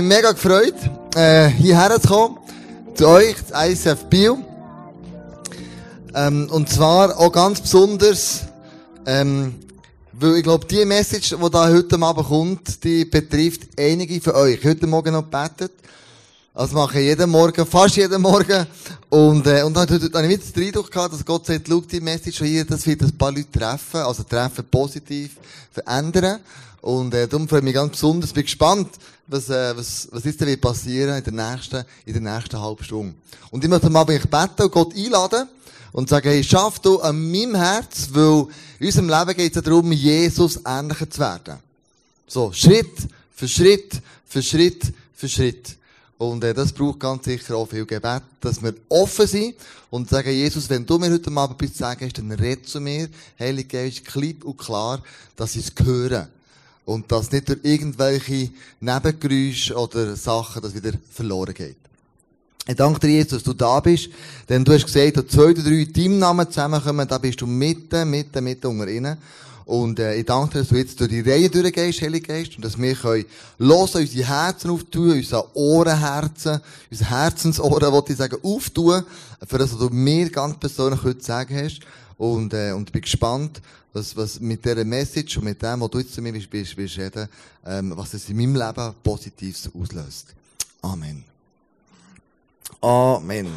mich mega gefreut, äh, hierher zu kommen, zu euch, zu ICF Bio. Ähm, und zwar auch ganz besonders, ähm, weil ich glaube, die Message, die da heute Abend kommt, die betrifft einige von euch. Heute Morgen noch gebetet. Das mache ich jeden Morgen, fast jeden Morgen. Und, äh, und dann habe ich wieder den Eindruck gehabt, dass Gott sagt, schau, die Message hier, das wird ein paar Leute treffen, also treffen positiv, verändern. Und, äh, darum freue ich mich ganz besonders, bin gespannt, was, äh, was, was denn wird passieren in der nächsten, in der nächsten halben Stunde. Und ich möchte am Abend beten und Gott einladen und sagen, hey, schaff du an meinem Herz, weil in unserem Leben geht es ja darum, Jesus ähnlicher zu werden. So, Schritt für Schritt für Schritt für Schritt. Und äh, das braucht ganz sicher auch viel Gebet, dass wir offen sind und sagen, Jesus, wenn du mir heute Abend etwas sagen hast, dann red zu mir, Heilige Geist, klipp und klar, dass ich es höre. Und dass nicht durch irgendwelche Nebengeräusche oder Sachen das wieder verloren geht. Ich danke dir, Jesus, dass du da bist. Denn du hast gesagt, dass zwei oder drei Teamnamen zusammenkommen, da bist du mitten, mitten, mitten unter ihnen. Und äh, ich danke dir, dass du jetzt durch die Reihe durchgehst, Heilige Geist, und dass wir können hören, unsere Herzen auftun, unsere Ohrenherzen, unsere Herzensohren, wollte ich sagen, auftun, für das, was du mir ganz persönlich heute sagen hast. Und, äh, und bin gespannt, was, was mit dieser Message und mit dem, was du jetzt zu mir bist, bist, bist reden, ähm, was es in meinem Leben Positives auslöst. Amen. Amen.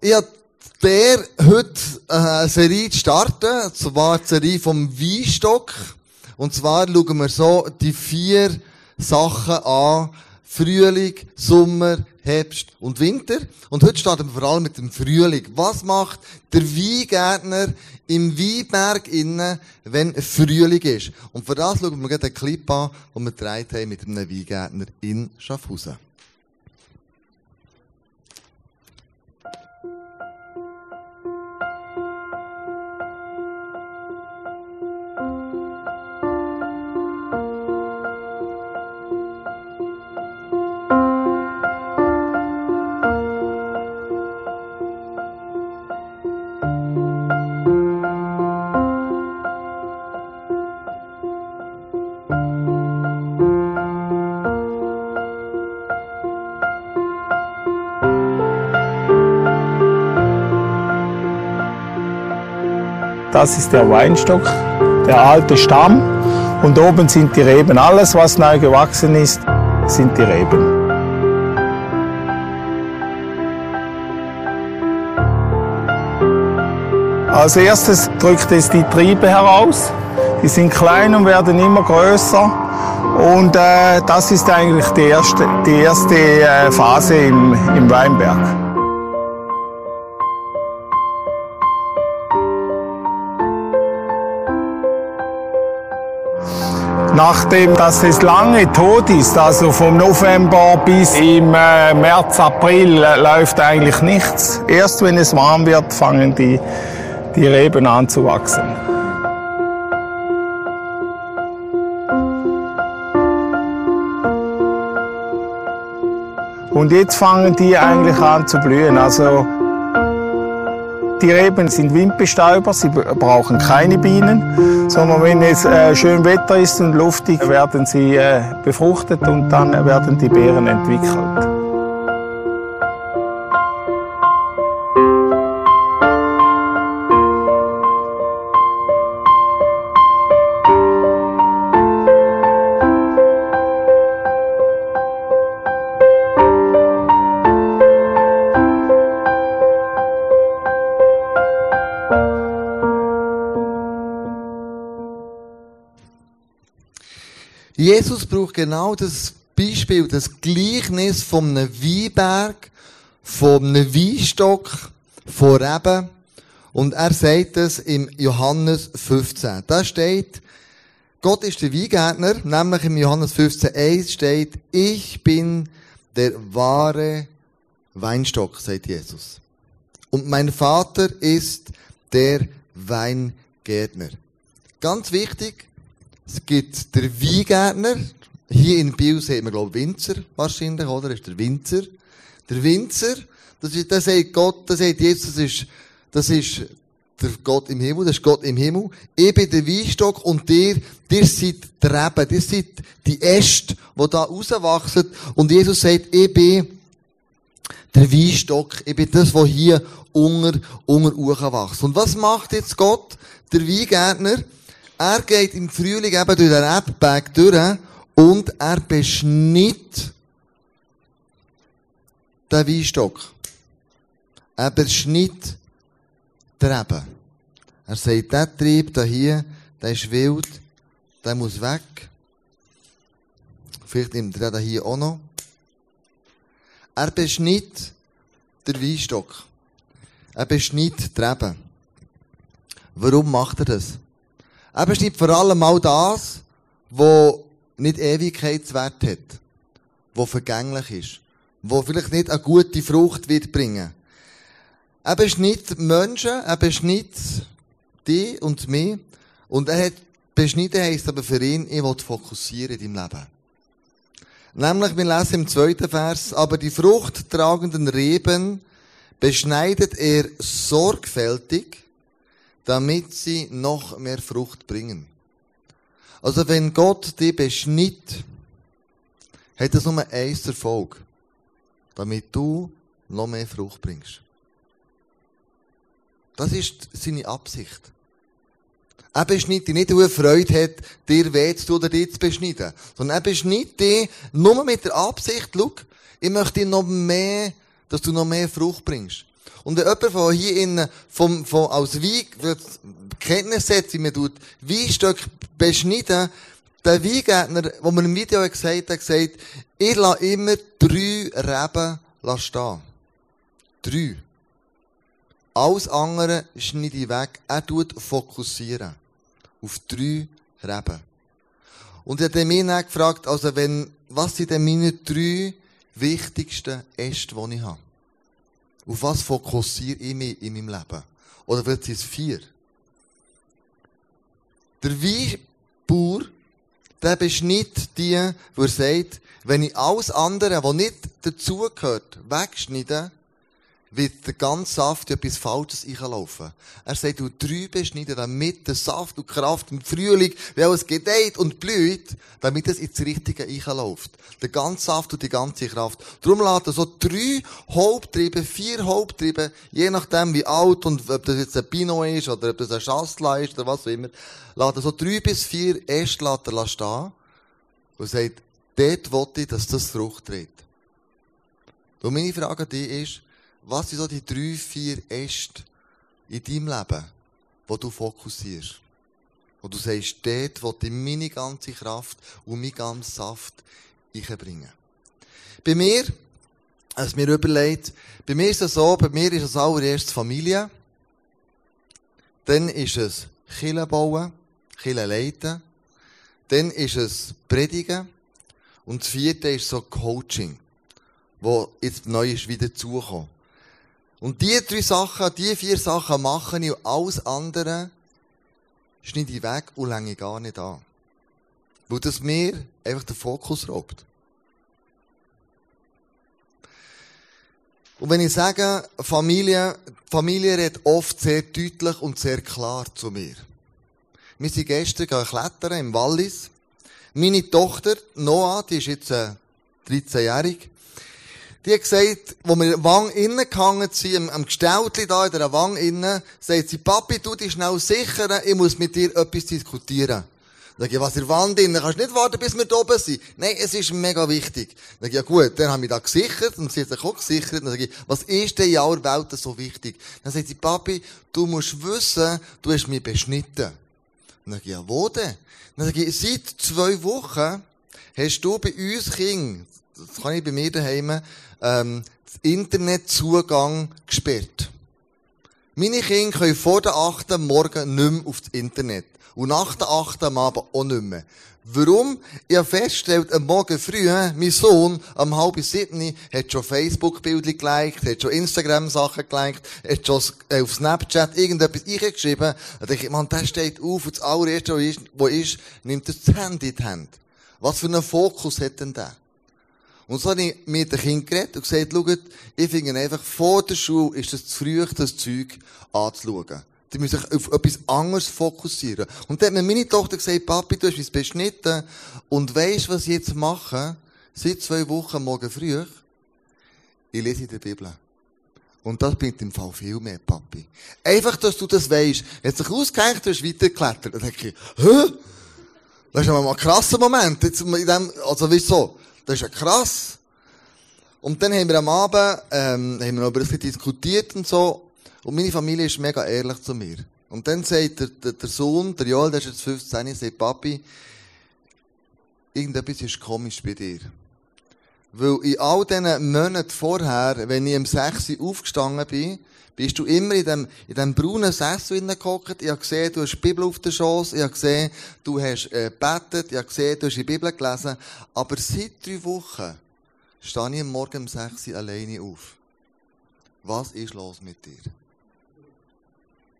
Ich habe der heute eine Serie zu starten, und zwar die Serie vom Weinstock. Und zwar schauen wir so die vier Sachen an. Frühling, Sommer, Herbst und Winter. Und heute starten wir vor allem mit dem Frühling. Was macht der Weingärtner im Weinberg innen, wenn Frühling ist? Und für das schauen wir gerade einen Clip an, den wir haben mit einem Weingärtner in Schaffhausen. Das ist der Weinstock, der alte Stamm. Und oben sind die Reben. Alles, was neu gewachsen ist, sind die Reben. Als erstes drückt es die Triebe heraus. Die sind klein und werden immer größer. Und äh, das ist eigentlich die erste, die erste äh, Phase im, im Weinberg. Nachdem dass es lange tot ist, also vom November bis im äh, März, April äh, läuft eigentlich nichts. Erst wenn es warm wird, fangen die, die Reben an zu wachsen. Und jetzt fangen die eigentlich an zu blühen. Also die Reben sind Windbestäuber, sie brauchen keine Bienen, sondern wenn es äh, schön Wetter ist und luftig, werden sie äh, befruchtet und dann werden die Beeren entwickelt. Genau das Beispiel, das Gleichnis von einem Weinberg, von einem Weinstock, von Reben. Und er sagt es im Johannes 15. Da steht, Gott ist der Weingärtner, nämlich im Johannes 15, 1 steht, ich bin der wahre Weinstock, sagt Jesus. Und mein Vater ist der Weingärtner. Ganz wichtig, es gibt der Weingärtner. Hier in Biel sieht man, glaube ich, Winzer wahrscheinlich, oder? Das ist der Winzer. Der Winzer, das, ist, das sagt Gott, das sagt Jesus, das ist, das ist der Gott im Himmel, das ist Gott im Himmel. Ich bin der Weinstock und ihr, ihr seid die Reben, ihr seid die Äste, die da rauswachsen. Und Jesus sagt, ich bin der Weinstock, ich bin das, was hier unter, unter wächst. Und was macht jetzt Gott, der Weingärtner? Er geht im Frühling eben durch den Rebberg durch und er beschnitt den Weinstock. Er beschnitt den Reben. Er sagt, der Trieb hier, der ist wild, der muss weg. Vielleicht nimmt er den hier auch noch. Er beschnitt den Weinstock. Er beschnitt die Reben. Warum macht er das? Er beschnitt vor allem all das, was nicht Ewigkeitswert hat, wo vergänglich ist, wo vielleicht nicht eine gute Frucht wird bringen. Er beschnitt Menschen, er beschnitt dich und mich, und er hat beschnitten heisst aber für ihn, ich will fokussieren in deinem Leben. Nämlich, wir lesen im zweiten Vers, aber die fruchttragenden Reben beschneidet er sorgfältig, damit sie noch mehr Frucht bringen. Also wenn Gott dich beschnitt, hat das nur eins Erfolg. Damit du noch mehr Frucht bringst. Das ist seine Absicht. Er beschneidet dich nicht, weil er Freude hat, dir weh zu tun oder dir zu beschneiden. Sondern er beschneidet dich nur mit der Absicht, schau, ich möchte noch mehr, dass du noch mehr Frucht bringst. Und jemand von hier innen, vom, vom, als Wein, Kenntnis hat, wie man tut, Weinstück beschneiden, der Weingärtner, wo man im Video gesagt hat, gesagt, ich lasse immer drei Reben stehen. Drei. Alles andere schneide ich weg. Er tut fokussieren. Auf drei Reben. Und er hat mich dann gefragt, also wenn, was sind denn meine drei wichtigsten Äste, die ich habe? Auf was fokussiere ich mich in meinem Leben? Oder vielleicht sind es vier? Der Weinbauer, der beschnitt die, wo er sagt, wenn ich alles andere, was nicht dazugehört, wegschneide, wird der ganze Saft etwas Falsches einlaufen. Er sagt, du drei beschneiden, damit der Saft und Kraft im Frühling, wie alles gedeiht und blüht, damit es ins Richtige einläuft. Der ganze Saft und die ganze Kraft. Darum lässt er so drei Haupttriebe, vier Haupttriebe, je nachdem wie alt und ob das jetzt ein Pinot ist oder ob das ein Chassla ist oder was auch immer, lässt er so drei bis vier Äste stehen und sagt, dort wollte ich, dass das Frucht trägt. Und meine Frage an dich ist, was sind so die drei, vier Äste in deinem Leben, wo du fokussierst? Wo du sagst, dort will ich meine ganze Kraft und mein ganzen Saft einbringen. Bei mir, als mir überlegt, bei mir ist es so, bei mir ist es allererst Familie. Dann ist es Kille bauen, Kille leiten. Dann ist es Predigen. Und das vierte ist so Coaching, wo jetzt neu ist wieder zukommen. Und die drei Sachen, die vier Sachen mache ich und alles andere schneide ich weg und länge gar nicht an. Weil das mir einfach den Fokus raubt. Und wenn ich sage, Familie, Familie redet oft sehr deutlich und sehr klar zu mir. Wir sind gestern klettern im Wallis. Meine Tochter, Noah, die ist jetzt 13-jährig, äh, die hat gesagt, wo wir Wang innen gehangen sind, am, am Gesteltli da in der Wang innen, sagt sie, Papi, du dich schnell sichern, ich muss mit dir etwas diskutieren. Dann sage ich, was in der Wand innen? Kannst nicht warten, bis wir da oben sind? Nein, es ist mega wichtig. Dann sage ich, ja gut, dann haben wir da gesichert, und sie hat sich auch gesichert. Dann sage ich, was ist denn in aller Welt so wichtig? Dann sagt sie, Papi, du musst wissen, du hast mich beschnitten. Dann sage ich, ja, wo denn? Dann sage ich, seit zwei Wochen hast du bei uns Kind, das kann ich bei mir daheim, ähm, Internetzugang gesperrt. Meine Kinder können vor der 8. Morgen nicht mehr auf das Internet. Und nach der 8. am Abend auch nicht mehr. Warum? Ich habe festgestellt, am Morgen früh, mein Sohn, am halb sieben, hat schon Facebook-Bilder geliked, hat schon Instagram-Sachen geliked, hat schon äh, auf Snapchat irgendetwas eingeschrieben. Da denke ich, man, der steht auf und das allererste, was ist, nimmt das Handy in die Hand. Was für einen Fokus hat denn der? Und so habe ich mit dem Kind geredet und gesagt, schaut, ich finde einfach, vor der Schule ist es zu früh, das Zeug anzuschauen. Die müssen sich auf etwas anderes fokussieren. Und dann hat mir meine Tochter gesagt, Papi, du hast mich beschnitten. Und weisst, was ich jetzt mache? Seit zwei Wochen morgen früh. Ich lese in der Bibel. Und das bringt im Fall viel mehr, Papi. Einfach, dass du das weisst. Hat sich ausgehängt, du hast weitergeklettert. Dann denke ich, hä? Das ist mal ein krasser Moment. Jetzt in dem, also wieso? Das ist ja krass. Und dann haben wir am Abend, ähm, haben wir noch über das diskutiert und so. Und meine Familie ist mega ehrlich zu mir. Und dann sagt der, der, der Sohn, der Joel, der ist jetzt 15, sagt, Papi, irgendetwas ist komisch bei dir. Weil in all diesen Monaten vorher, wenn ich um 6 Uhr aufgestanden bin, bist du immer in dem, in dem braunen Sessel hineingehockt. Ich habe gesehen, du hast die Bibel auf der Schoß. Ich habe gesehen, du hast äh, gebetet. Ich habe gesehen, du hast die Bibel gelesen. Aber seit drei Wochen stehe ich am Morgen um 6 Uhr alleine auf. Was ist los mit dir?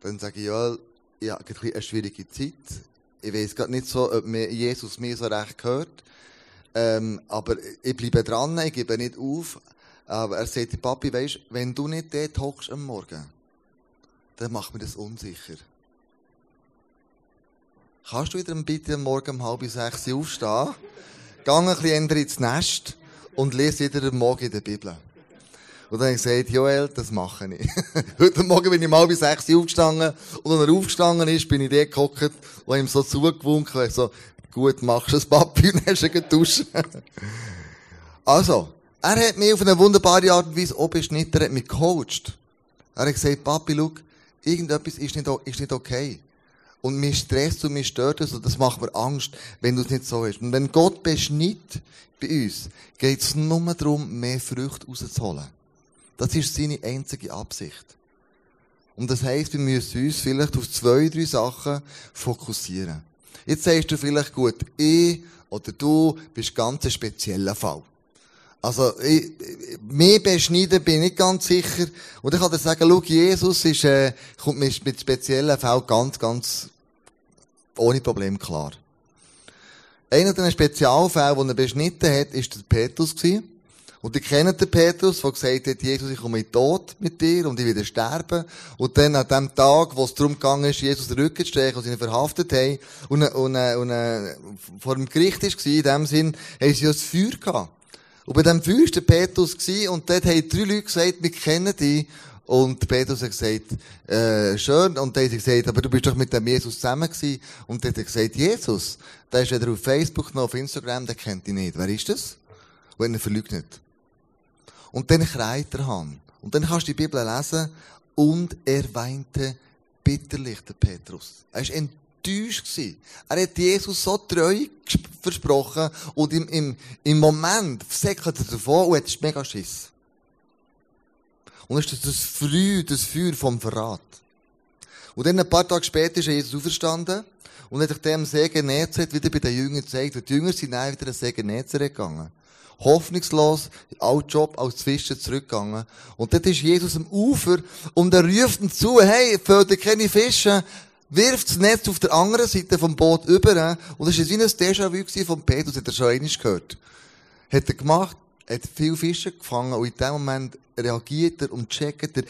Dann sage ich, ja, ich habe eine schwierige Zeit. Ich weiß gerade nicht so, ob Jesus mir so recht gehört. Ähm, aber ich bleibe dran, ich gebe nicht auf. Aber er sagt, Papi, weisst, wenn du nicht dort hockst am Morgen, dann macht mir das unsicher. Kannst du wieder bitte am Morgen um halb sechs aufstehen, geh ein bisschen ins Nest und lese wieder am Morgen in der Bibel. Und dann habe ich gesagt, Joel, das mache ich. Heute Morgen bin ich mal bis sechs aufgestanden. Und als er aufgestanden ist, bin ich dort gehockt und ihm so zugewunken. So, gut, machst du es, Papi, und hast du geduscht. also, er hat mich auf eine wunderbare Art und Weise auch beschnitten, er hat mich gecoacht. Er hat gesagt, Papi, schau, irgendetwas ist nicht, ist nicht okay. Und mir stresst und mir stört es und das macht mir Angst, wenn du es nicht so hast. Und wenn Gott beschnitt bei uns, geht es nur darum, mehr Früchte rauszuholen. Das ist seine einzige Absicht. Und das heisst, wir müssen uns vielleicht auf zwei, drei Sachen fokussieren. Jetzt sagst du vielleicht, gut, ich oder du bist ganz ein spezieller Fall. Also, ich, mehr beschneiden bin ich nicht ganz sicher. Und ich kann dir sagen, schau, Jesus ist, äh, kommt mit, speziellen Fällen ganz, ganz ohne Problem klar. Einer der Spezialfälle, den er beschnitten hat, ist der Petrus gewesen. Und ihr kennt den Petrus, der gesagt hat, Jesus, ich komme in den Tod mit dir und ich werde sterben. Und dann an dem Tag, wo es darum gegangen ist, Jesus den Rücken zu stechen, und sie ihn verhaftet haben, und, und, und, und vor dem Gericht war, in dem Sinn, haben sie ja das Feuer gehabt. Und bei dem Feuer war der Petrus und dort haben drei Leute gesagt, wir kennen dich. Und Petrus hat gesagt, äh, schön. Und dann hat er gesagt, aber du bist doch mit dem Jesus zusammen gewesen. Und dann hat er gesagt, Jesus, der ist weder auf Facebook noch auf Instagram, der kennt dich nicht. Wer ist das? Und er verleugnet. Und dann kreit er Han. Und dann kannst du die Bibel lesen. Und er weinte bitterlich, der Petrus. Er war enttäuscht. Er hat Jesus so treu versprochen. Und im, im, im Moment säckelt er davon und hat mega Schiss. Und das ist das Früh, das Feuer vom Verrat. Und dann ein paar Tage später ist Jesus auferstanden und hat sich dem See Genezareth wieder bei den Jüngern gezeigt. Und die Jünger sind dann wieder den See Genezareth gegangen. Hoffnungslos, in Job als Fischer zurückgegangen. Und dort ist Jesus am Ufer und er ruft ihm zu, hey, fördert keine Fische, wirft das Netz auf der anderen Seite vom Boot über. Und das war wie ein Déjà-vu von Petrus, hat er schon einmal gehört. Hat er gemacht, hat viele Fische gefangen und in dem Moment reagiert er und checkt er,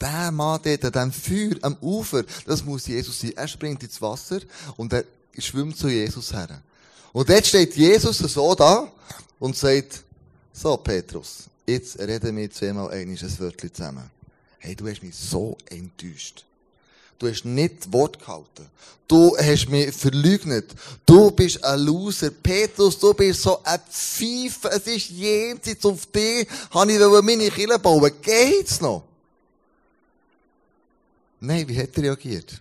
der Mann dort an dem Feuer am Ufer, das muss Jesus sein. Er springt ins Wasser und er schwimmt zu Jesus her. Und jetzt steht Jesus so da und sagt, so Petrus, jetzt reden wir zweimal ein Wörtchen zusammen. Hey, du hast mich so enttäuscht. Du hast nicht Wort gehalten. Du hast mich verleugnet. Du bist ein Loser. Petrus, du bist so ein Pfeife. Es ist jenseits auf dich. Habe ich meine Kille bauen. Geht's noch? Nein, wie hat er reagiert?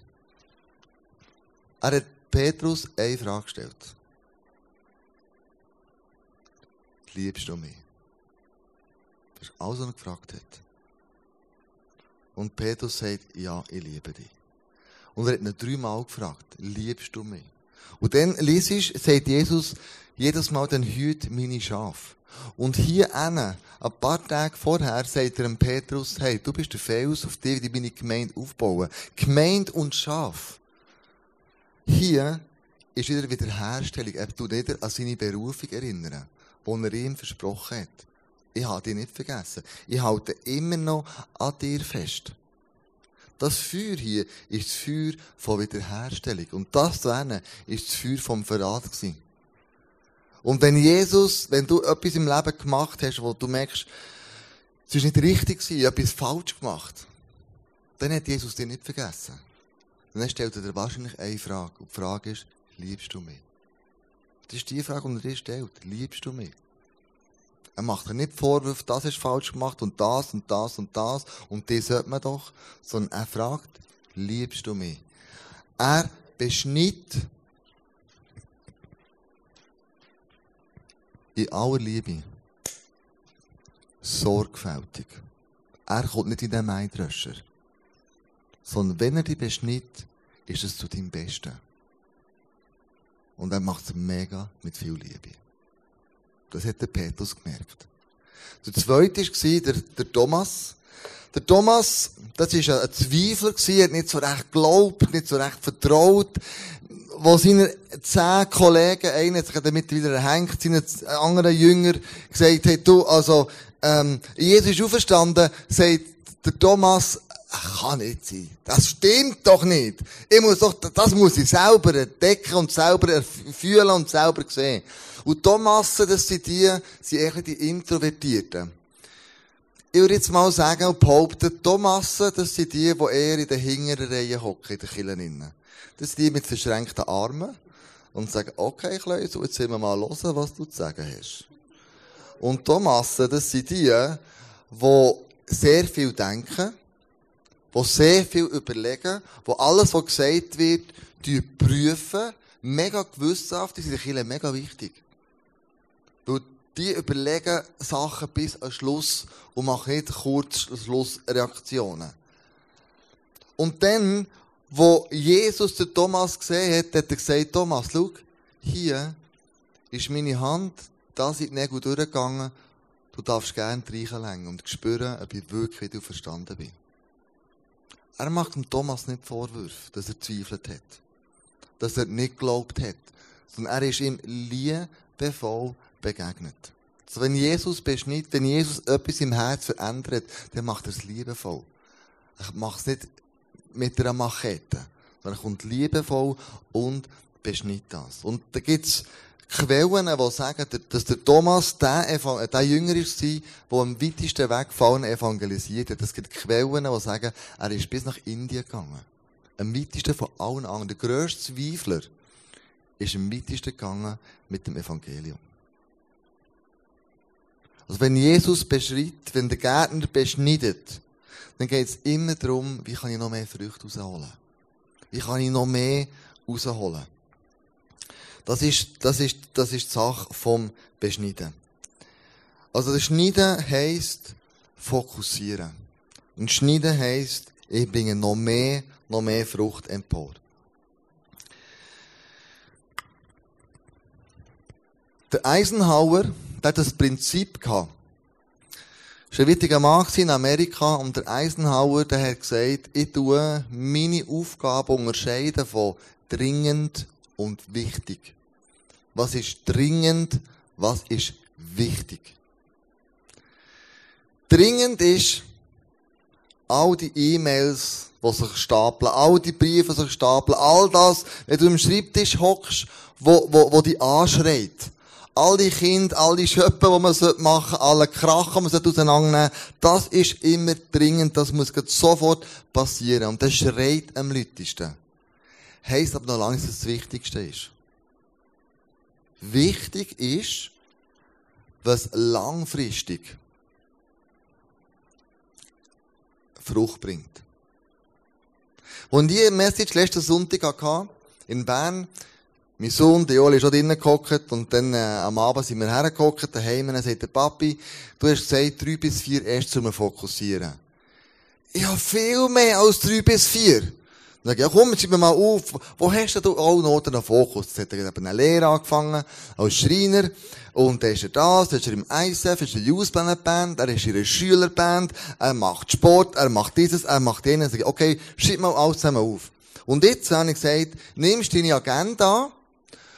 Er hat Petrus eine Frage gestellt. Liebst du mich? Das ist alles, was er gefragt hat. Und Petrus sagt, ja, ich liebe dich. Und er hat ihn dreimal gefragt, liebst du mich? Und dann liest sagt Jesus jedes Mal, dann hüt meine Schaf. Und hier eine, ein paar Tage vorher, sagt er dem Petrus, hey, du bist der Fels, auf dem ich meine Gemeinde aufbauen. Gemeinde und Schaf. Hier ist wieder Wiederherstellung. Er tut wieder an seine Berufung erinnern, die er ihm versprochen hat. Ich habe dich nicht vergessen. Ich halte immer noch an dir fest. Das Feuer hier ist das Feuer von Wiederherstellung. Und das da ist das Feuer vom Verrat gewesen. Und wenn Jesus, wenn du etwas im Leben gemacht hast, wo du merkst, es ist nicht richtig ich habe etwas falsch gemacht, dann hat Jesus dich nicht vergessen. Dann stellt er dir wahrscheinlich eine Frage. Und die Frage ist, liebst du mich? Das ist die Frage, die er dir stellt. Liebst du mich? Er macht dir nicht Vorwürfe, das ist falsch gemacht und das und das und das und das sollte man doch, sondern er fragt, liebst du mich? Er beschnitt in aller Liebe sorgfältig. Er kommt nicht in den Maidröscher, sondern wenn er dich beschnitt, ist es zu deinem Besten. Und er macht es mega mit viel Liebe. Das hat der Petrus gemerkt. Der zweite war der, der Thomas. Der Thomas, das war ein Zweifler, hat nicht so recht geglaubt, nicht so recht vertraut. Wo seine zehn Kollegen, einer hat sich damit wieder erhängt, seine anderen Jünger gesagt haben, du, also, ähm, Jesus ist auferstanden, sagt der Thomas, kann nicht sein. Das stimmt doch nicht. Ich muss doch, das muss ich selber entdecken und selber fühlen und selber sehen. Und Thomassen, das sind die, sind eigentlich die Introvertierten. Ich würde jetzt mal sagen und behaupten, Thomassen, das sind die, die eher in den hinteren Reihen hocken, in den Kirchen. Das sind die mit verschränkten Armen und sagen, okay, Kleusel, jetzt sehen wir mal hören, was du zu sagen hast. Und Thomassen, das sind die, die sehr viel denken, die sehr viel überlegen, die alles, was gesagt wird, prüfen, mega gewissenhaft, die sind in mega wichtig. Weil die überlegen Sachen bis am Schluss und machen nicht kurz Schlussreaktionen. Und dann, wo Jesus den Thomas gesehen hat, hat er gesagt, Thomas, schau, hier ist meine Hand, da sind die Nägel durchgegangen, du darfst gerne reinlegen und spüren, ob ich wirklich wieder verstanden bin. Er macht dem Thomas nicht Vorwürfe, dass er zweifelt hat. Dass er nicht geglaubt hat. Sondern er ist ihm liebevoll begegnet. Also wenn Jesus beschnitt, wenn Jesus etwas im Herz verändert, dann macht er es liebevoll. Er macht es nicht mit einer Machete, sondern er kommt liebevoll und beschnitt das. Und da gibt's Quellen, die sagen, dass der Thomas der, der Jünger ist, der am weitesten weggefallen evangelisiert hat. Es gibt Quellen, die sagen, er ist bis nach Indien gegangen. Am weitesten von allen anderen. Der grösste Zweifler ist am weitesten gegangen mit dem Evangelium. Also wenn Jesus beschreibt, wenn der Gärtner beschneidet, dann geht es immer darum, wie kann ich noch mehr Früchte rausholen? Wie kann ich noch mehr rausholen? Das ist, das ist, das ist die Sache vom Beschneiden. Also das Schneiden heisst fokussieren. Und Schneiden heisst, ich bringe noch mehr, noch mehr Frucht empor. Der Eisenhower, der hat das Prinzip gehabt. Das war ein wichtiger Mann in Amerika und der Eisenhower, der hat gesagt, ich tue meine Aufgabe unterscheiden von dringend und wichtig was ist dringend, was ist wichtig. Dringend ist, all die E-Mails, die sich stapeln, all die Briefe, die sich stapeln, all das, wenn du am Schreibtisch hockst, wo, wo, wo die anschreit. All die Kinder, all die Schöpfe, die man machen sollte, alle Krachen, die man auseinandernehmen das ist immer dringend, das muss sofort passieren. Und das schreit am lautesten. Heisst aber noch lange, dass es das Wichtigste ist. Wichtig ist, was langfristig Frucht bringt. Und die Message letzten Sonntag hatte, in Bern, mein Sohn, der Joel, ist schon drinnen gehockt und dann äh, am Abend sind wir hergehockt, daheim, und dann sagt der Papi, du hast gesagt, drei bis vier erst zu fokussieren. Ich habe viel mehr als drei bis vier. Dann sage ich, ja komm, schreib mir mal auf, wo hast du auch noch einen Fokus? Jetzt hat er eben eine Lehre angefangen, als Schreiner. Und dann ist er das, dann ist er im ISF, ist er Youth Band, er ist in einer Schülerband, er macht Sport, er macht dieses, er macht jenes. Dann sage ich, okay, schreib mal alles zusammen auf. Und jetzt habe ich gesagt, nimmst deine Agenda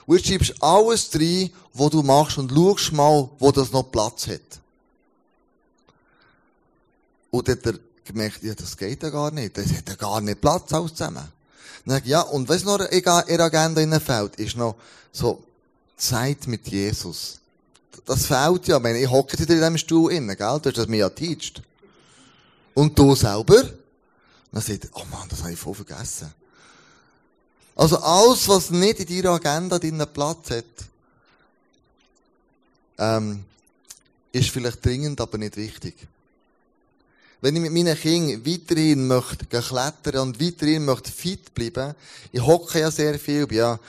und jetzt schreibst alles rein, was du machst und schaust mal, wo das noch Platz hat. Und dann hat er gemerkt, ja, das geht ja gar nicht. Das hat ja gar nicht Platz, alles zusammen. Dann ja, und was noch in der Agenda fällt, ist noch so Zeit mit Jesus. Das fehlt ja. Ich, meine, ich hocke in diesem Stuhl innen, gell? Du hast das mir ja geteacht. Und du selber? Dann sagt oh Mann, das habe ich voll vergessen. Also alles, was nicht in deiner Agenda deinen Platz hat, ähm, ist vielleicht dringend, aber nicht wichtig. Wenn ich mit meinen Kindern weiterhin möchte klettern und weiterhin möchte fit bleiben, ich hocke ja sehr viel, bin ja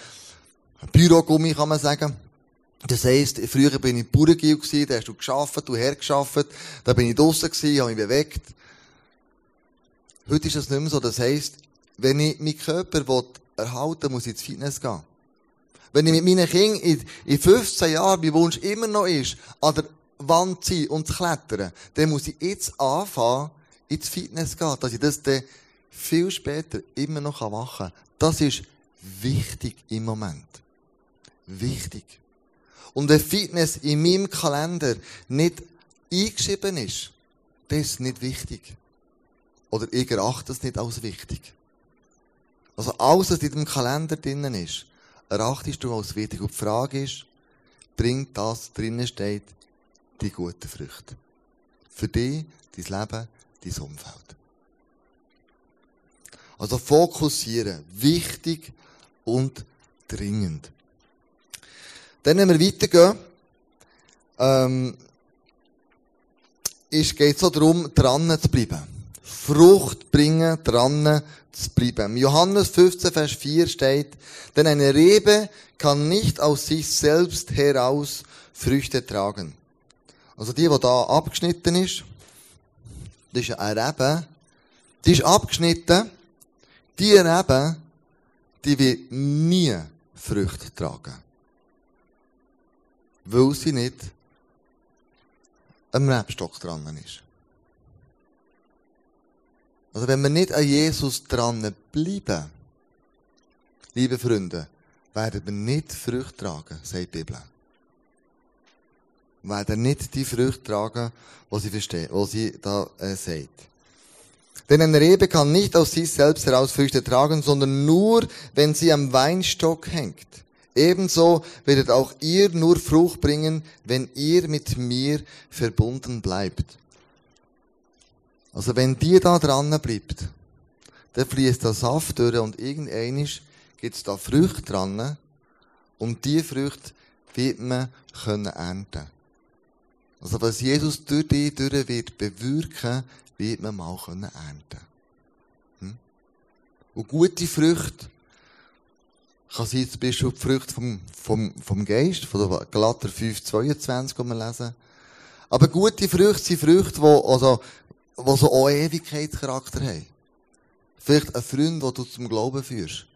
Bürogummi, kann man sagen. Das heisst, früher bin ich Bauergil gewesen, da hast du geschafft, du hergeschafft, da bin ich draussen gewesen, habe mich bewegt. Heute ist das nicht mehr so. Das heisst, wenn ich meinen Körper erhalten will, muss ich ins Fitness gehen. Wenn ich mit meinen Kindern in, in 15 Jahren, mein Wunsch immer noch ist, an der Wand zu sein und zu klettern, dann muss ich jetzt anfangen, ins Fitness gehen, dass ich das dann viel später immer noch machen kann. Das ist wichtig im Moment. Wichtig. Und wenn Fitness in meinem Kalender nicht eingeschrieben ist, das ist nicht wichtig. Oder ich erachte es nicht als wichtig. Also alles, was in dem Kalender drinnen ist, erachtest du als wichtig. Und die Frage ist, bringt das drinnen steht, die guten Früchte? Für dich, dein Leben, dein Umfeld. Also fokussieren. Wichtig und dringend. Dann, wenn wir weitergehen, ähm, geht es so darum, dran zu bleiben. Frucht bringen, dran zu bleiben. Johannes 15, Vers 4 steht, denn eine Rebe kann nicht aus sich selbst heraus Früchte tragen. Also die, die da abgeschnitten ist, das ist eine Rebe, die ist abgeschnitten, die Rebe, die wird nie Früchte tragen. Weil sie nicht am Rebstock dran ist. Also wenn wir nicht an Jesus dran bleiben, liebe Freunde, werden wir nicht Früchte tragen, sagt die Bibel. Werden nicht die Früchte tragen, die sie versteht, die sie da äh, sagt. Denn eine Rebe kann nicht aus sich selbst heraus Früchte tragen, sondern nur, wenn sie am Weinstock hängt. Ebenso werdet auch ihr nur Frucht bringen, wenn ihr mit mir verbunden bleibt. Also wenn die da dran bleibt, dann fließt der Saft durch und irgendwann gibt es da Früchte dran und die Früchte wird man können ernten. Also was Jesus durch die durch wird bewirken, wird man mal können ernten. Hm? Und gute Früchte kann sein zum Beispiel die Früchte vom, vom, vom Geist, von der Galater 5, 22, die wir lesen. Aber gute Früchte sind Früchte, die, also, die so auch Ewigkeitscharakter haben. Vielleicht ein Freund, den du zum Glauben führst.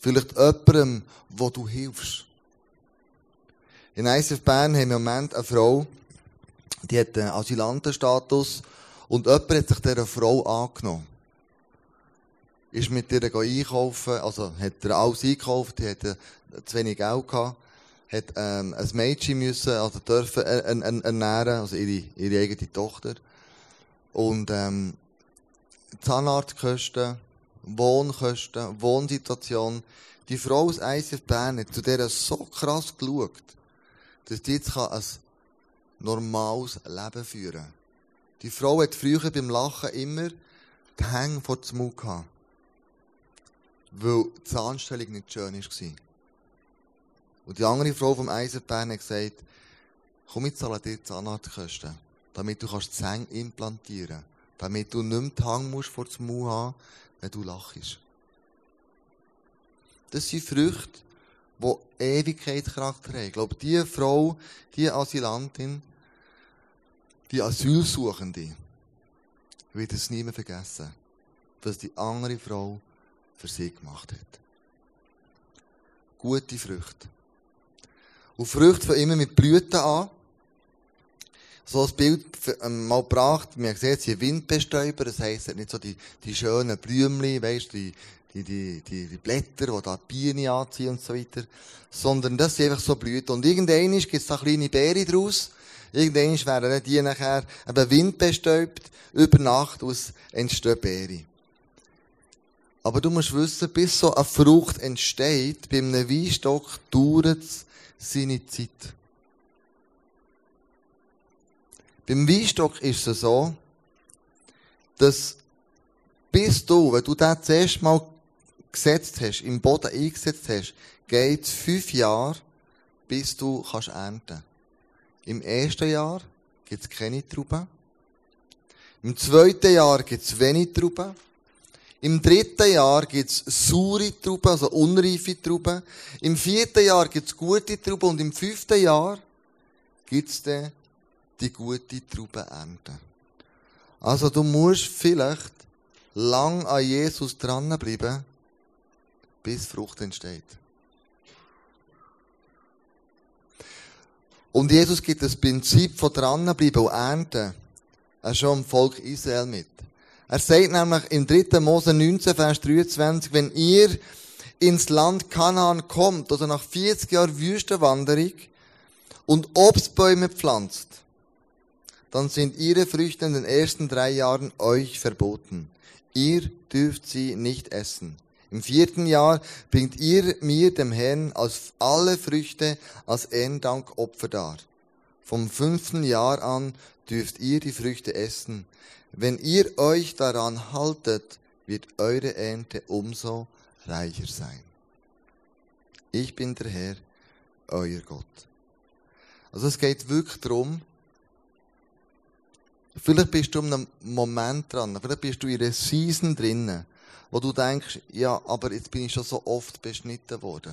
Vielleicht jemandem, wo du hilfst. In ICF Bern haben wir im Moment eine Frau, die hat einen Asylantenstatus und jemand hat sich dieser Frau angenommen. Ist mit ihr einkaufen, also hat er alles eingekauft, die hatte zu wenig Geld gehabt, hat ähm, ein Mädchen müssen, also dürfen ernähren, also ihre, ihre eigene Tochter. Und ähm, Zahnarztkosten, Wohnkosten, Wohnsituation. Die Frau aus ICF Bern hat zu der so krass geschaut, dass die jetzt ein normales Leben führen. Die Frau hat früher beim Lachen immer die Hänge vor dem Mund gehabt. Weil die Zahnstellung nicht schön war. Und die andere Frau vom Eisenbahn hat gesagt, komm, ich zahle dir Zahnarztkosten damit du kannst Zähne implantieren damit du nicht mehr die Hang musst vor dem Mund haben, wenn du lachst. Das sind Früchte, die Ewigkeitscharakter haben. Ich glaube, diese Frau, diese Asylantin, die Asylsuchende, wird es nie mehr vergessen, was die andere Frau für sie gemacht hat. Gute Früchte. Und Früchte fangen immer mit Blüten an so ein Bild ähm, mal gebracht. Man sieht, sie Windbestäuber, das heisst, nicht so die, die schönen Blümchen, weißt die, die, die, die, die Blätter, die da Bienen anziehen und so weiter. Sondern das sind einfach so Blüten. Und irgendwann gibt es da kleine Beere draus. Irgendwann werden die nachher eben windbestäubt, über Nacht aus entstehen Beere. Aber du musst wissen, bis so eine Frucht entsteht, bei einem Weinstock dauert es seine Zeit. Beim Weinstock ist es so, dass bis du, wenn du den zuerst mal gesetzt hast, im Boden eingesetzt hast, geht es fünf Jahre, bis du kannst ernten. Im ersten Jahr gibt es keine Trauben. Im zweiten Jahr gibt es wenig Trauben. Im dritten Jahr gibt es saure Trauben, also unreife Trauben. Im vierten Jahr gibt es gute Trauben und im fünften Jahr gibt es dann die gute Traubenernte. Also du musst vielleicht lang an Jesus dranbleiben, bis Frucht entsteht. Und Jesus gibt das Prinzip von dranbleiben und ernten schon dem Volk Israel mit. Er sagt nämlich im 3. Mose 19, Vers 23, wenn ihr ins Land Kanaan kommt, also nach 40 Jahren Wüstenwanderung, und Obstbäume pflanzt, dann sind ihre Früchte in den ersten drei Jahren euch verboten. Ihr dürft sie nicht essen. Im vierten Jahr bringt ihr mir, dem Herrn, als alle Früchte als Ehrendank Opfer dar. Vom fünften Jahr an dürft ihr die Früchte essen. Wenn ihr euch daran haltet, wird eure Ernte umso reicher sein. Ich bin der Herr, euer Gott. Also es geht wirklich darum, vielleicht bist du in einem Moment dran, vielleicht bist du in einer Season drinnen, wo du denkst, ja, aber jetzt bin ich schon so oft beschnitten worden.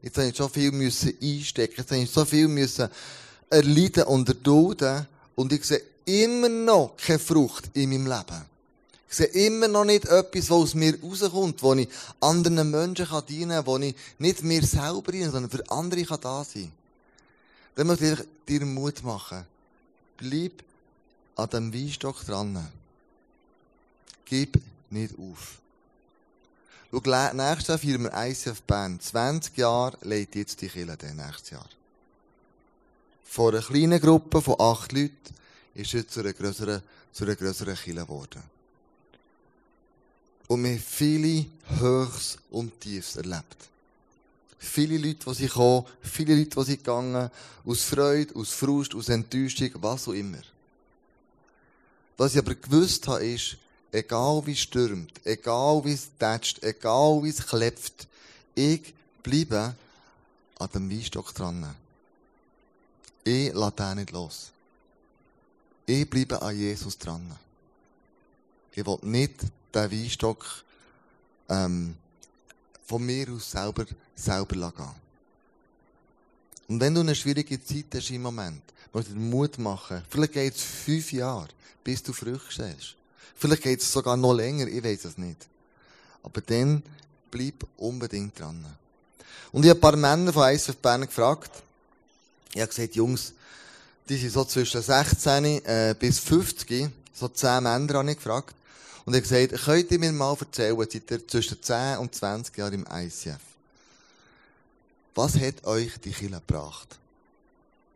Jetzt habe ich so viel müssen einstecken, jetzt habe ich so viel müssen erleiden und erdulden und ich sehe immer noch keine Frucht in meinem Leben. Ich sehe immer noch nicht etwas, was aus mir rauskommt, wo ich anderen Menschen dienen kann, wo ich nicht mir selber dienen, sondern für andere kann da sein. Dann möchte ich dir Mut machen. Bleib an dem Weinstock dran. Gib nicht auf. Schau, nächstes Jahr feiern wir ICF Bern. 20 Jahre lebt jetzt die Kirche dann nächstes Jahr. Von einer kleinen Gruppe von acht Leuten ist jetzt zu einer größeren, zu einer größeren Kirche geworden. Und wir haben viele Höchst und Tiefs erlebt. Viele Leute, die sie kommen, viele Leute, die sie gegangen, aus Freude, aus Frust, aus Enttäuschung, was auch immer. Was ich aber gewusst habe, ist, egal wie es stürmt, egal wie es tätscht, egal wie es klebt, ich bleibe an dem Weinstock dran. Ich lasse den nicht los. Ich bleibe an Jesus dran. Ich will nicht den Weinstock ähm, von mir aus selber, selber gehen. Und wenn du eine schwierige Zeit hast im Moment, musst du dir Mut machen. Vielleicht geht es fünf Jahre, bis du Früchte siehst. Vielleicht geht es sogar noch länger, ich weiß es nicht. Aber dann bleib unbedingt dran. Und ich habe ein paar Männer von ISF Bern gefragt. Ich habe gesagt, Jungs, die sind so zwischen 16 äh, bis 50, so 10 Männer habe ich gefragt. Und ich habe gesagt, könnt ihr mir mal erzählen, seid ihr zwischen 10 und 20 Jahren im ICF? Was hat euch die Kirche gebracht?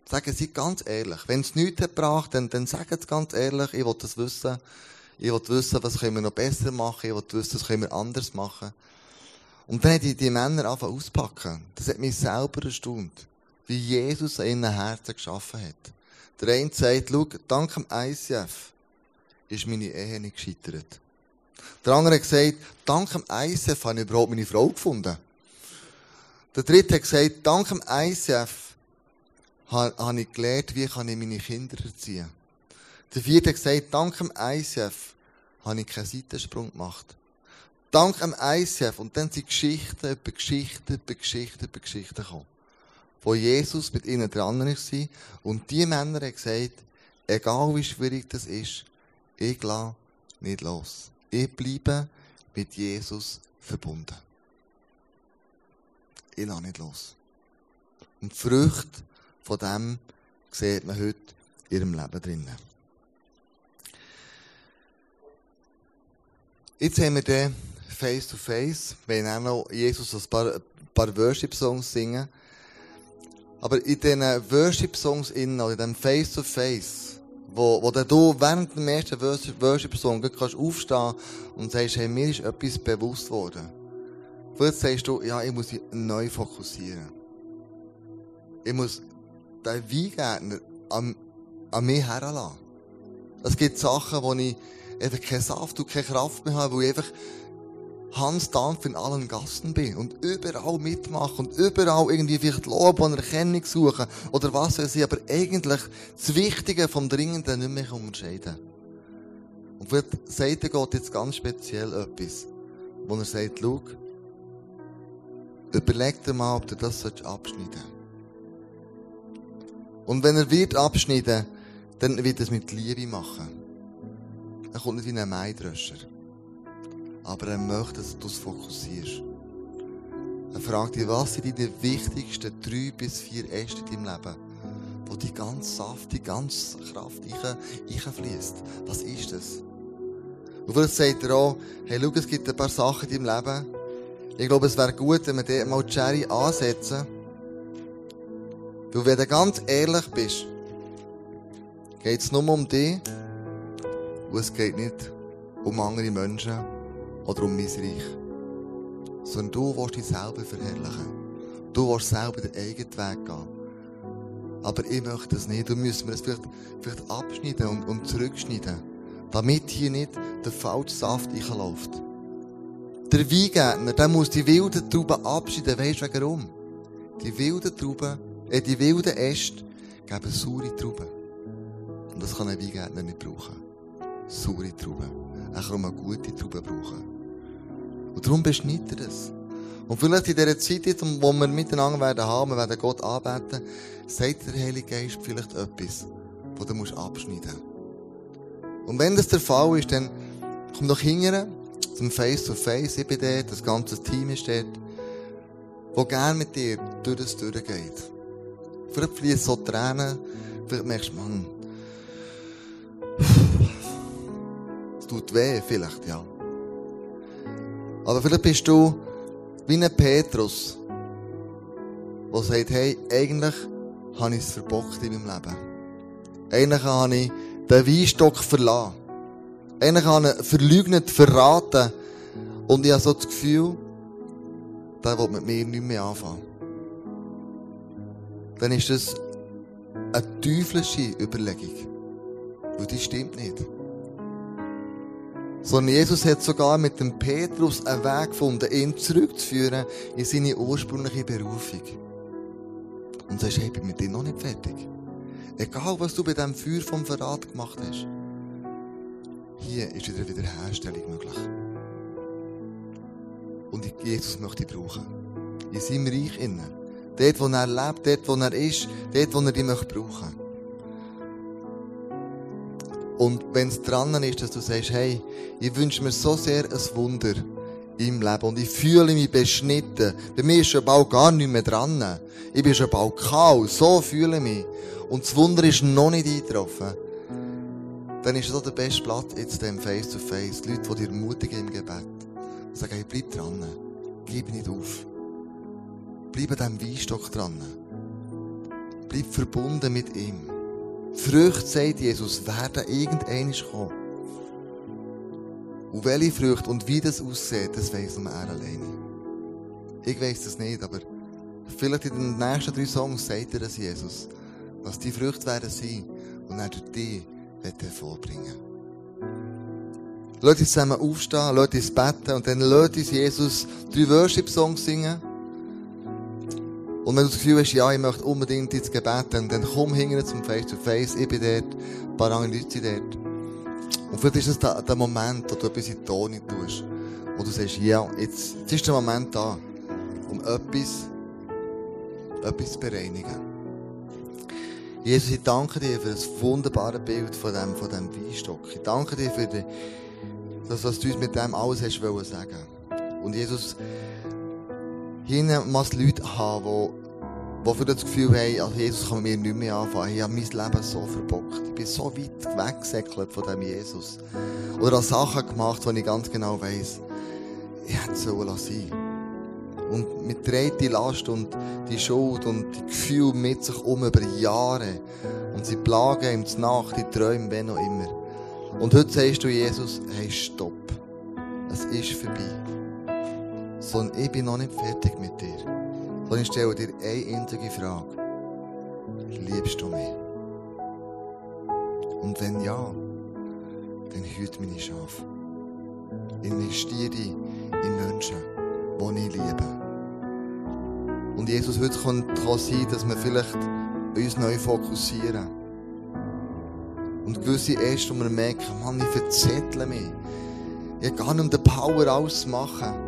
Sagen Sie ganz ehrlich. Wenn es nichts hat gebracht, dann, dann sagen Sie ganz ehrlich, ich will das wissen. Ich will wissen, was können wir noch besser machen. Ich will wissen, was können wir anders machen. Und dann hat die, die Männer angefangen auspacken. Das hat mich selber erstaunt. Wie Jesus in ihren Herzen geschaffen hat. Der eine sagt, schau, dank dem ICF ist meine Ehe nicht gescheitert. Der andere hat gesagt, dank dem ICF habe ich überhaupt meine Frau gefunden. Der dritte hat gesagt, dank dem ICF habe ich gelernt, wie kann ich meine Kinder erziehen. Der vierte hat gesagt, dank dem ICF habe ich keinen Seitensprung gemacht. Dank dem ICF. Und dann sind Geschichten über Geschichten über Geschichten über Geschichten gekommen. Wo Jesus mit ihnen dran war. Und die Männer haben gesagt, egal wie schwierig das ist, ich lasse nicht los. Ich bleibe mit Jesus verbunden. Ich lasse nicht los. Und die Früchte von dem sieht man heute in ihrem Leben drinnen. Jetzt haben wir den Face to Face. Werden auch noch Jesus ein paar, ein paar Worship-Songs singen. Aber in diesen Worship-Songs innen, oder in dem Face-to-Face, wo, wo du während dem ersten Worship-Song kannst aufstehen und sagst, hey, mir ist etwas bewusst worden. Vielleicht sagst du, ja, ich muss mich neu fokussieren. Ich muss den Weingärtner an, an mich herlassen. Es gibt Sachen, wo ich einfach keinen Saft und keine Kraft mehr habe, wo ich einfach Hans Dampf in allen Gassen bin und überall mitmache und überall irgendwie vielleicht Lob und Erkennung suchen oder was weiß ich, aber eigentlich das Wichtige vom Dringenden nicht mehr unterscheiden Und vielleicht sagt Gott jetzt ganz speziell etwas, wo er sagt, schau, überleg dir mal, ob du das abschneiden sollst. Und wenn er wird abschneiden, dann wird er es mit Liebe machen. Er kommt nicht wie ein Maidröscher. Aber er möchte, dass du es fokussierst. Er fragt dich, was sind deine wichtigsten drei bis vier Äste in deinem Leben, wo die ganz Saft, die ganze Kraft einfließt. Was ist das? Und vielleicht sagt er auch, hey, schau, es gibt ein paar Sachen in deinem Leben. Ich glaube, es wäre gut, wenn wir dort mal Cherry ansetzen. Weil wenn du ganz ehrlich bist, geht es nur um dich und es geht nicht um andere Menschen oder um mein Reich. Sondern du willst dich selber verherrlichen. Du willst selber den eigenen Weg gehen. Aber ich möchte das nicht. Du müssen wir es vielleicht, vielleicht abschneiden und, und zurückschneiden. Damit hier nicht der falsche Saft reinläuft. Der Weingärtner, der muss die wilden Trauben abschneiden. Weißt du warum? Die wilden Trauben, äh, die wilden Äste geben saure Trauben. Und das kann ein Weingärtner nicht brauchen. Saure Trauben. Er kann nur gute Trauben brauchen. Und darum beschneidet er es. Und vielleicht in dieser Zeit, jetzt, wo wir miteinander werden haben, wir werden Gott anbeten, sagt der Heilige Geist vielleicht etwas, das du abschneiden musst. Und wenn das der Fall ist, dann komm doch hinterher zum Face-to-Face, ich bin dort, das ganze Team ist dort, wo gerne mit dir durch das durchgeht. Vielleicht fließen so Tränen, vielleicht merkst du, Mann, tut weh, vielleicht, ja. Aber vielleicht bist du wie ein Petrus, der sagt, hey, eigentlich habe ich es verbockt in meinem Leben. Eigentlich habe ich den Weinstock verlassen. Eigentlich habe ich verleugnet, verraten. Und ich habe so das Gefühl, der will mit mir nicht mehr anfangen. Dann ist das eine teuflische Überlegung. Weil die stimmt nicht. Sondern Jesus hat sogar mit dem Petrus einen Weg gefunden, ihn zurückzuführen in seine ursprüngliche Berufung. Und sagst, hey, ich bin mit dir noch nicht fertig. Egal, was du bei diesem Feuer vom Verrat gemacht hast. Hier ist wieder Wiederherstellung möglich. Und Jesus möchte dich brauchen. In seinem Reich innen. Dort, wo er lebt, dort, wo er ist, dort, wo er dich möchte brauchen. Und wenn es dran ist, dass du sagst, hey, ich wünsche mir so sehr ein Wunder im Leben und ich fühle mich beschnitten. Bei mir ist schon bald gar nicht mehr dran. Ich bin schon bald kaum. So fühle ich mich. Und das Wunder ist noch nicht eingetroffen. Dann ist das der beste Platz jetzt dem Face to Face. Die Leute, die dir ermutigen im Gebet. Und sagen, hey, bleib dran. Gib nicht auf. Bleib an diesem Weinstock dran. Bleib verbunden mit ihm. Früchte, sagt Jesus, werden irgendwann kommen. Und welche Früchte und wie das aussieht, das weiss nur er alleine. Ich weiss das nicht, aber vielleicht in den nächsten drei Songs sagt er das Jesus, was die Früchte werden sein und er durch die wird hervorbringen. Lass uns zusammen aufstehen, lass uns beten und dann lass uns Jesus drei Worship-Songs singen. Und wenn du das Gefühl hast, ja, ich möchte unbedingt ins Gebet, dann, dann komm hinten zum Face-to-Face. Ich bin dort, ein paar andere Leute sind dort. Und vielleicht ist es der, der Moment, wo du etwas in die Tone tust. Wo du sagst, ja, jetzt, jetzt ist der Moment da, um etwas, etwas zu bereinigen. Jesus, ich danke dir für das wunderbare Bild von dem, von dem Weinstock. Ich danke dir für die, das, was du uns mit dem alles hast wollen sagen. Und Jesus, hinten muss Leute haben, die, die für das Gefühl haben, also Jesus kann mir nicht mehr anfangen. Ich habe mein Leben so verbockt. Ich bin so weit weggesäckelt von dem Jesus. Oder an Sachen gemacht, die ich ganz genau weiss, ich hätte es sein Und mit trägt die Last und die Schuld und die Gefühle mit sich um über Jahre. Und sie plagen ihm Nacht, die Träume, wenn auch immer. Und heute sagst du Jesus, hey, stopp. Es ist vorbei. Sondern ich bin noch nicht fertig mit dir. Sondern ich stelle dir eine einzige Frage. Liebst du mich? Und wenn ja, dann hüte meine Schafe. Investiere in Menschen, die ich liebe. Und Jesus, heute kann es sein, dass wir vielleicht uns neu fokussieren. Und gewisse erst, wo wir merken, Mann, ich verzettle mich. Ich gar nicht um den Power auszumachen.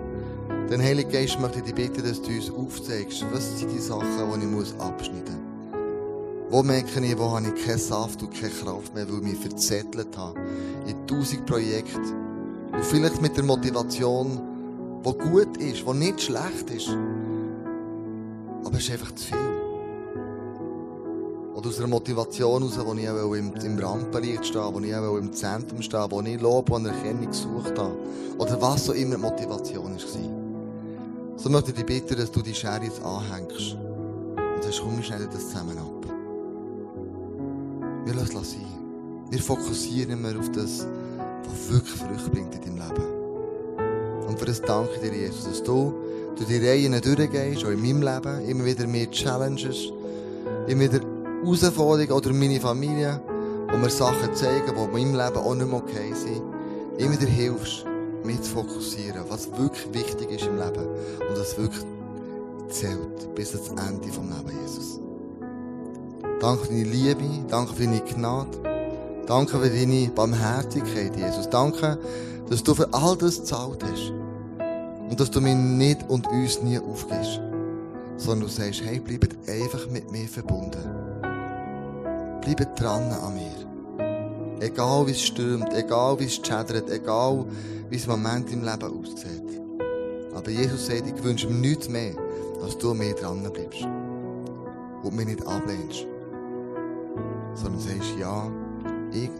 Den Heiligen Geist möchte ich dich bitten, dass du uns aufzeigst, was sind die Sachen, die ich abschneiden muss. Wo merke ich, wo habe ich keinen Saft und keine Kraft mehr, weil ich mich verzettelt habe. In tausend Projekten. Und vielleicht mit der Motivation, die gut ist, die nicht schlecht ist. Aber es ist einfach zu viel. Oder aus einer Motivation heraus, wo ich auch im, im Rampenlicht stehe, wo ich auch im Zentrum stehe, wo ich Lob und Erkennung gesucht habe. Oder was so immer die Motivation war. So möchte ich dich bitten, dass du die Schere jetzt anhängst. Und sagst, komm, wir schneiden das zusammen ab. Wir lassen es sein. Wir fokussieren immer auf das, was wirklich Früchte bringt in deinem Leben. Und für das danke dir, Jesus, dass du durch die Reihen durchgehst, auch in meinem Leben, immer wieder mehr Challenges, immer wieder Herausforderungen oder meine Familie, wo mir Sachen zeigen, die in meinem Leben auch nicht mehr okay sind, immer wieder hilfst, mich zu fokussieren, was wirklich wichtig ist im Leben und was wirklich zählt bis ans Ende vom Leben, Jesus. Danke für deine Liebe, danke für deine Gnade, danke für deine Barmherzigkeit, Jesus. Danke, dass du für all das gezahlt hast und dass du mich nicht und uns nie aufgibst, sondern du sagst, hey, bleibt einfach mit mir verbunden. Bleibt dran an mir. Egal wie es stürmt, egal wie es schädert, egal wie es im Moment im Leben aussieht. Aber Jesus sagt, ich wünsche mir nichts mehr, als du mir dran bleibst. Und mich nicht ablehnst. Sondern sagst, ja, ich